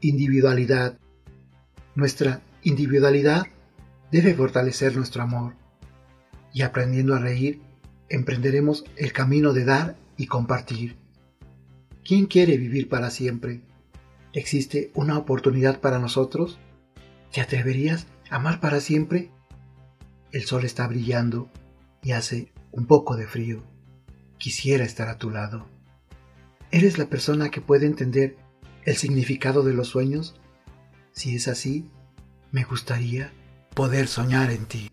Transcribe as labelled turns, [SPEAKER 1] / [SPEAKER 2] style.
[SPEAKER 1] individualidad. Nuestra individualidad debe fortalecer nuestro amor y aprendiendo a reír, emprenderemos el camino de dar y compartir. ¿Quién quiere vivir para siempre? ¿Existe una oportunidad para nosotros? ¿Te atreverías a amar para siempre? El sol está brillando y hace un poco de frío. Quisiera estar a tu lado. ¿Eres la persona que puede entender el significado de los sueños? Si es así, me gustaría poder soñar en ti.